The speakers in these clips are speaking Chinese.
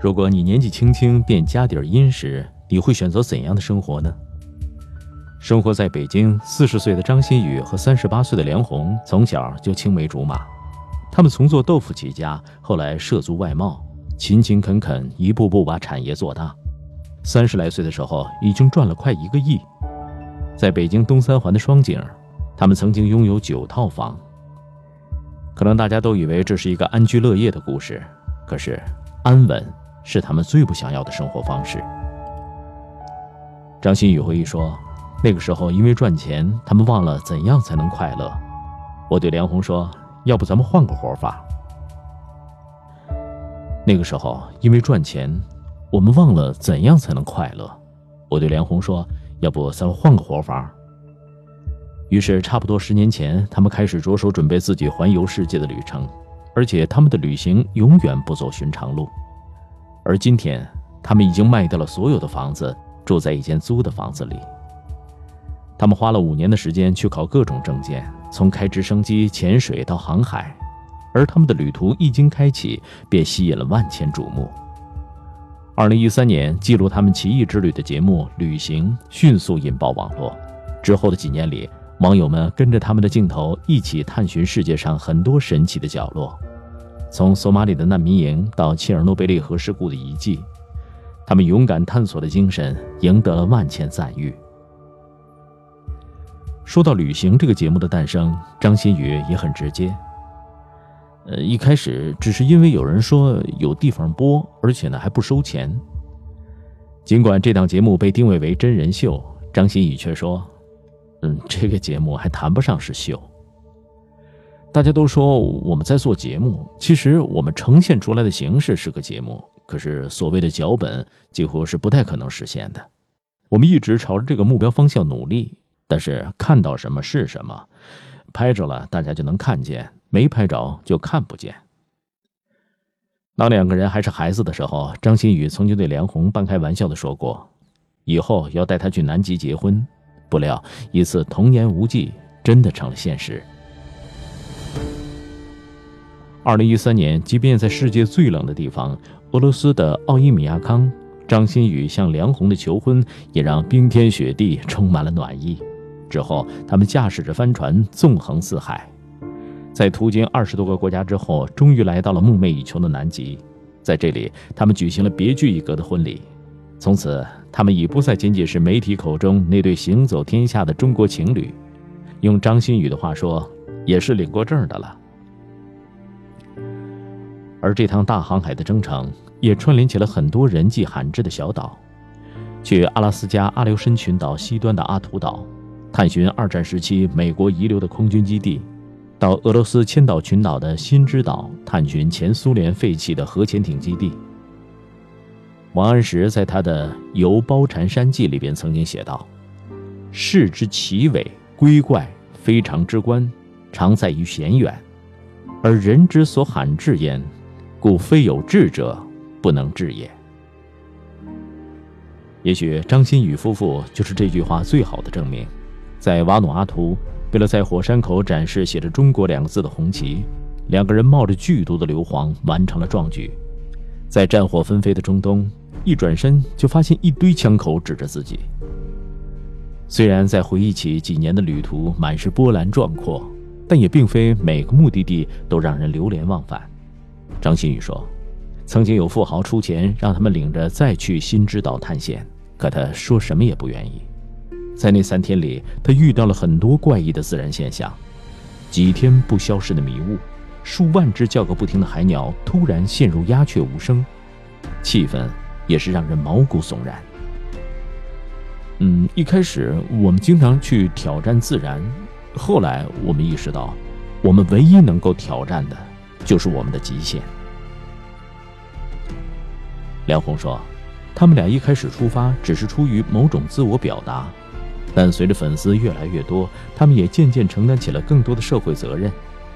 如果你年纪轻轻便家底殷实，你会选择怎样的生活呢？生活在北京，四十岁的张馨予和三十八岁的梁红从小就青梅竹马。他们从做豆腐起家，后来涉足外贸，勤勤恳恳，一步步把产业做大。三十来岁的时候，已经赚了快一个亿。在北京东三环的双井，他们曾经拥有九套房。可能大家都以为这是一个安居乐业的故事，可是安稳是他们最不想要的生活方式。张馨予回忆说：“那个时候因为赚钱，他们忘了怎样才能快乐。”我对梁红说：“要不咱们换个活法？”那个时候因为赚钱。我们忘了怎样才能快乐。我对梁红说：“要不咱们换个活法？”于是，差不多十年前，他们开始着手准备自己环游世界的旅程，而且他们的旅行永远不走寻常路。而今天，他们已经卖掉了所有的房子，住在一间租的房子里。他们花了五年的时间去考各种证件，从开直升机、潜水到航海，而他们的旅途一经开启，便吸引了万千瞩目。二零一三年，记录他们奇异之旅的节目《旅行》迅速引爆网络。之后的几年里，网友们跟着他们的镜头一起探寻世界上很多神奇的角落，从索马里的难民营到切尔诺贝利核事故的遗迹，他们勇敢探索的精神赢得了万千赞誉。说到《旅行》这个节目的诞生，张馨予也很直接。呃，一开始只是因为有人说有地方播，而且呢还不收钱。尽管这档节目被定位为真人秀，张馨予却说：“嗯，这个节目还谈不上是秀。大家都说我们在做节目，其实我们呈现出来的形式是个节目，可是所谓的脚本几乎是不太可能实现的。我们一直朝着这个目标方向努力，但是看到什么是什么，拍着了大家就能看见。”没拍着就看不见。当两个人还是孩子的时候，张馨予曾经对梁红半开玩笑的说过，以后要带她去南极结婚。不料一次童言无忌，真的成了现实。二零一三年，即便在世界最冷的地方——俄罗斯的奥伊米亚康，张馨予向梁红的求婚也让冰天雪地充满了暖意。之后，他们驾驶着帆船纵横四海。在途经二十多个国家之后，终于来到了梦寐以求的南极。在这里，他们举行了别具一格的婚礼。从此，他们已不再仅仅是媒体口中那对行走天下的中国情侣，用张馨予的话说，也是领过证的了。而这趟大航海的征程，也串联起了很多人迹罕至的小岛。去阿拉斯加阿留申群岛西端的阿图岛，探寻二战时期美国遗留的空军基地。到俄罗斯千岛群岛的新之岛探寻前苏联废弃的核潜艇基地。王安石在他的《游褒禅山记》里边曾经写道：“事之奇伟瑰怪，非常之观，常在于险远，而人之所罕至焉，故非有志者不能至也。”也许张馨予夫妇就是这句话最好的证明，在瓦努阿图。为了在火山口展示写着“中国”两个字的红旗，两个人冒着剧毒的硫磺完成了壮举。在战火纷飞的中东，一转身就发现一堆枪口指着自己。虽然在回忆起几年的旅途满是波澜壮阔，但也并非每个目的地都让人流连忘返。张馨予说：“曾经有富豪出钱让他们领着再去新之岛探险，可他说什么也不愿意。”在那三天里，他遇到了很多怪异的自然现象：几天不消失的迷雾，数万只叫个不停的海鸟突然陷入鸦雀无声，气氛也是让人毛骨悚然。嗯，一开始我们经常去挑战自然，后来我们意识到，我们唯一能够挑战的，就是我们的极限。梁红说，他们俩一开始出发只是出于某种自我表达。但随着粉丝越来越多，他们也渐渐承担起了更多的社会责任。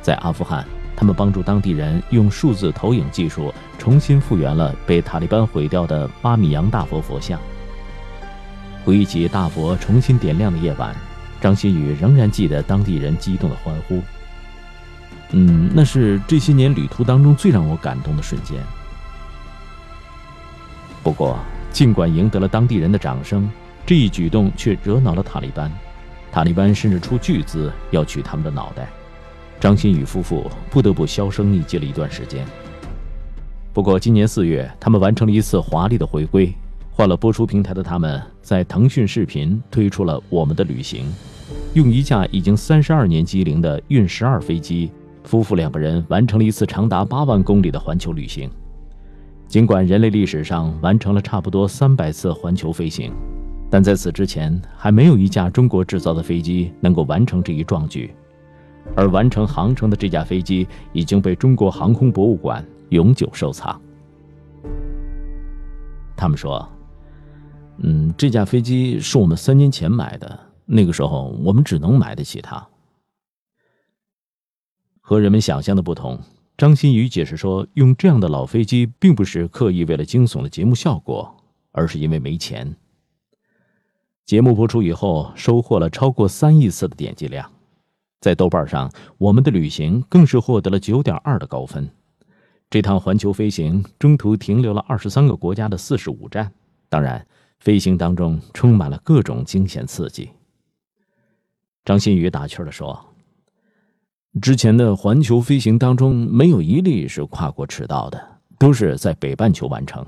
在阿富汗，他们帮助当地人用数字投影技术重新复原了被塔利班毁掉的巴米扬大佛佛像。回忆起大佛重新点亮的夜晚，张馨予仍然记得当地人激动的欢呼。嗯，那是这些年旅途当中最让我感动的瞬间。不过，尽管赢得了当地人的掌声，这一举动却惹恼了塔利班。塔利班甚至出巨资要取他们的脑袋，张馨予夫妇不得不销声匿迹了一段时间。不过，今年四月，他们完成了一次华丽的回归。换了播出平台的他们，在腾讯视频推出了《我们的旅行》，用一架已经三十二年机龄的运十二飞机，夫妇两个人完成了一次长达八万公里的环球旅行。尽管人类历史上完成了差不多三百次环球飞行，但在此之前，还没有一架中国制造的飞机能够完成这一壮举。而完成航程的这架飞机已经被中国航空博物馆永久收藏。他们说。嗯，这架飞机是我们三年前买的，那个时候我们只能买得起它。和人们想象的不同，张馨予解释说，用这样的老飞机并不是刻意为了惊悚的节目效果，而是因为没钱。节目播出以后，收获了超过三亿次的点击量，在豆瓣上，我们的旅行更是获得了九点二的高分。这趟环球飞行中途停留了二十三个国家的四十五站，当然。飞行当中充满了各种惊险刺激。张馨予打趣的说：“之前的环球飞行当中，没有一例是跨过赤道的，都是在北半球完成。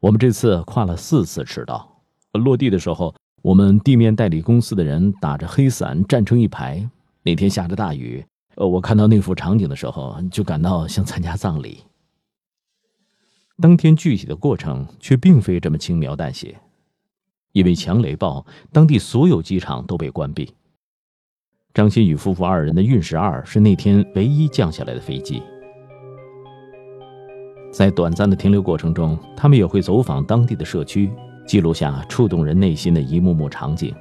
我们这次跨了四次赤道。落地的时候，我们地面代理公司的人打着黑伞站成一排。那天下着大雨，呃，我看到那幅场景的时候，就感到像参加葬礼。当天具体的过程却并非这么轻描淡写。”因为强雷暴，当地所有机场都被关闭。张馨予夫妇二人的运十二是那天唯一降下来的飞机。在短暂的停留过程中，他们也会走访当地的社区，记录下触动人内心的一幕幕场景。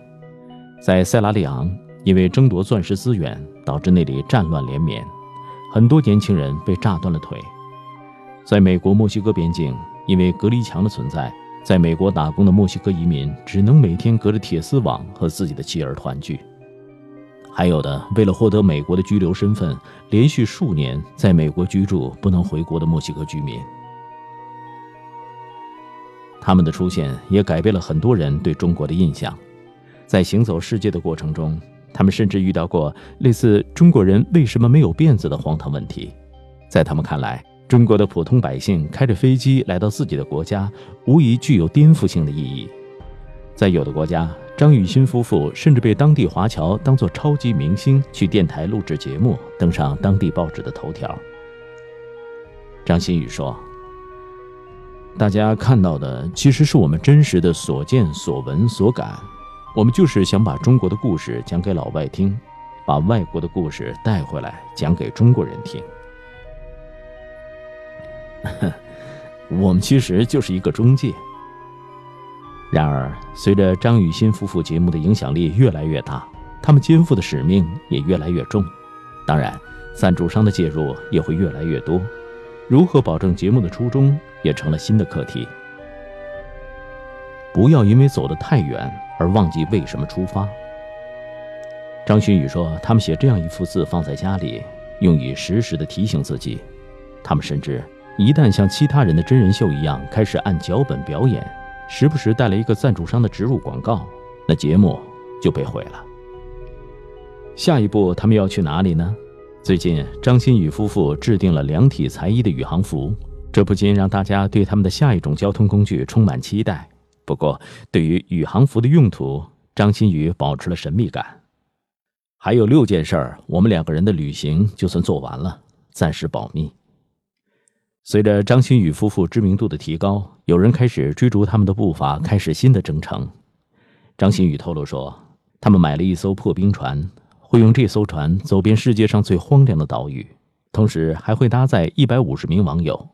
在塞拉利昂，因为争夺钻石资源，导致那里战乱连绵，很多年轻人被炸断了腿。在美国墨西哥边境，因为隔离墙的存在。在美国打工的墨西哥移民只能每天隔着铁丝网和自己的妻儿团聚，还有的为了获得美国的居留身份，连续数年在美国居住不能回国的墨西哥居民。他们的出现也改变了很多人对中国的印象。在行走世界的过程中，他们甚至遇到过类似“中国人为什么没有辫子”的荒唐问题。在他们看来，中国的普通百姓开着飞机来到自己的国家，无疑具有颠覆性的意义。在有的国家，张雨欣夫妇甚至被当地华侨当作超级明星去电台录制节目，登上当地报纸的头条。张馨予说：“大家看到的其实是我们真实的所见所闻所感，我们就是想把中国的故事讲给老外听，把外国的故事带回来讲给中国人听。”我们其实就是一个中介。然而，随着张雨欣夫妇节目的影响力越来越大，他们肩负的使命也越来越重。当然，赞助商的介入也会越来越多。如何保证节目的初衷，也成了新的课题。不要因为走得太远而忘记为什么出发。张馨予说：“他们写这样一幅字放在家里，用以时时的提醒自己。他们甚至……”一旦像其他人的真人秀一样开始按脚本表演，时不时带来一个赞助商的植入广告，那节目就被毁了。下一步他们要去哪里呢？最近张馨予夫妇制定了量体裁衣的宇航服，这不禁让大家对他们的下一种交通工具充满期待。不过，对于宇航服的用途，张馨予保持了神秘感。还有六件事儿，我们两个人的旅行就算做完了，暂时保密。随着张馨予夫妇知名度的提高，有人开始追逐他们的步伐，开始新的征程。张馨予透露说，他们买了一艘破冰船，会用这艘船走遍世界上最荒凉的岛屿，同时还会搭载一百五十名网友。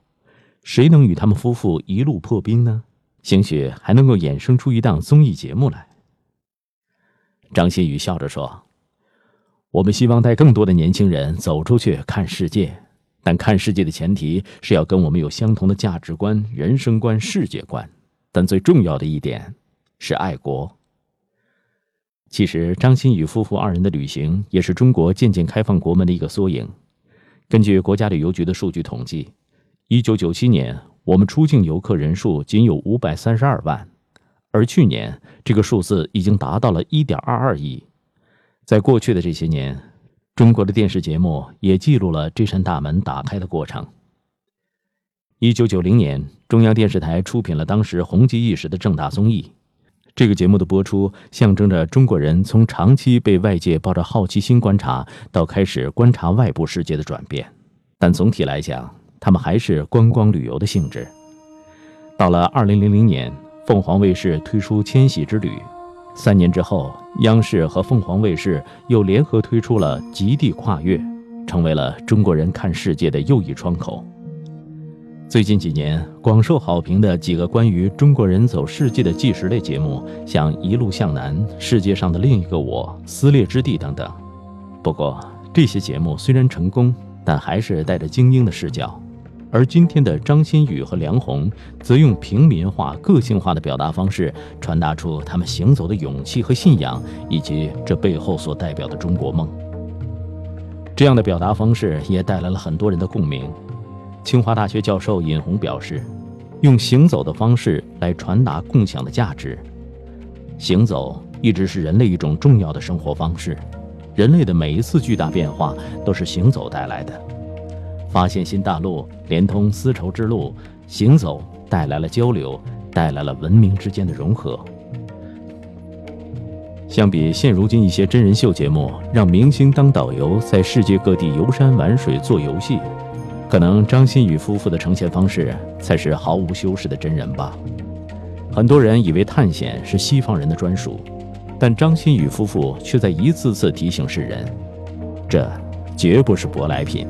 谁能与他们夫妇一路破冰呢？兴许还能够衍生出一档综艺节目来。张馨予笑着说：“我们希望带更多的年轻人走出去看世界。”但看世界的前提是要跟我们有相同的价值观、人生观、世界观。但最重要的一点是爱国。其实，张馨予夫妇二人的旅行也是中国渐渐开放国门的一个缩影。根据国家旅游局的数据统计，一九九七年我们出境游客人数仅有五百三十二万，而去年这个数字已经达到了一点二二亿。在过去的这些年，中国的电视节目也记录了这扇大门打开的过程。一九九零年，中央电视台出品了当时红极一时的正大综艺。这个节目的播出，象征着中国人从长期被外界抱着好奇心观察，到开始观察外部世界的转变。但总体来讲，他们还是观光旅游的性质。到了二零零零年，凤凰卫视推出《千禧之旅》，三年之后，央视和凤凰卫视又联合推出了《极地跨越》，成为了中国人看世界的又一窗口。最近几年广受好评的几个关于中国人走世界的纪实类节目，像《一路向南》《世界上的另一个我》《撕裂之地》等等。不过，这些节目虽然成功，但还是带着精英的视角。而今天的张馨予和梁红，则用平民化、个性化的表达方式，传达出他们行走的勇气和信仰，以及这背后所代表的中国梦。这样的表达方式也带来了很多人的共鸣。清华大学教授尹红表示：“用行走的方式来传达共享的价值。行走一直是人类一种重要的生活方式。人类的每一次巨大变化都是行走带来的。发现新大陆，连通丝绸之路，行走带来了交流，带来了文明之间的融合。相比现如今一些真人秀节目，让明星当导游，在世界各地游山玩水做游戏。”可能张馨予夫妇的呈现方式才是毫无修饰的真人吧。很多人以为探险是西方人的专属，但张馨予夫妇却在一次次提醒世人，这绝不是舶来品。